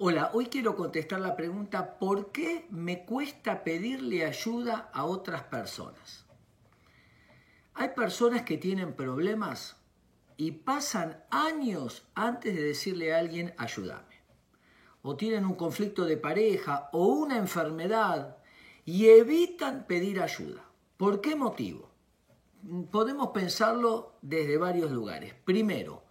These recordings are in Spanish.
Hola, hoy quiero contestar la pregunta ¿por qué me cuesta pedirle ayuda a otras personas? Hay personas que tienen problemas y pasan años antes de decirle a alguien ayúdame. O tienen un conflicto de pareja o una enfermedad y evitan pedir ayuda. ¿Por qué motivo? Podemos pensarlo desde varios lugares. Primero,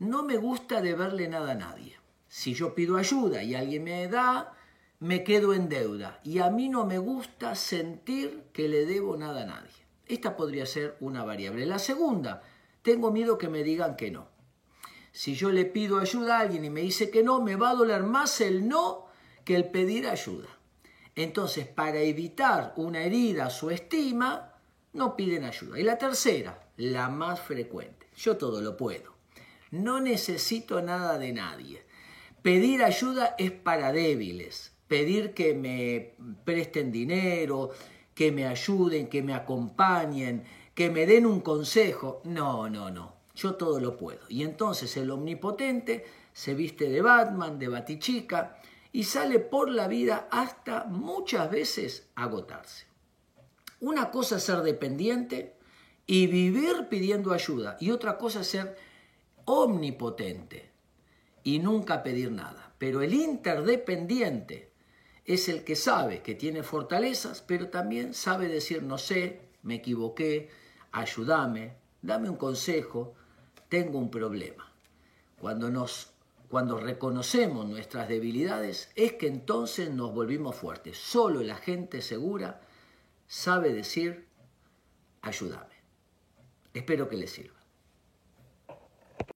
no me gusta deberle nada a nadie. Si yo pido ayuda y alguien me da, me quedo en deuda. Y a mí no me gusta sentir que le debo nada a nadie. Esta podría ser una variable. La segunda, tengo miedo que me digan que no. Si yo le pido ayuda a alguien y me dice que no, me va a doler más el no que el pedir ayuda. Entonces, para evitar una herida a su estima, no piden ayuda. Y la tercera, la más frecuente, yo todo lo puedo. No necesito nada de nadie. Pedir ayuda es para débiles. Pedir que me presten dinero, que me ayuden, que me acompañen, que me den un consejo. No, no, no. Yo todo lo puedo. Y entonces el omnipotente se viste de Batman, de Batichica, y sale por la vida hasta muchas veces agotarse. Una cosa es ser dependiente y vivir pidiendo ayuda, y otra cosa es ser omnipotente y nunca pedir nada. Pero el interdependiente es el que sabe que tiene fortalezas, pero también sabe decir no sé, me equivoqué, ayúdame, dame un consejo, tengo un problema. Cuando nos cuando reconocemos nuestras debilidades es que entonces nos volvimos fuertes. Solo la gente segura sabe decir ayúdame. Espero que les sirva.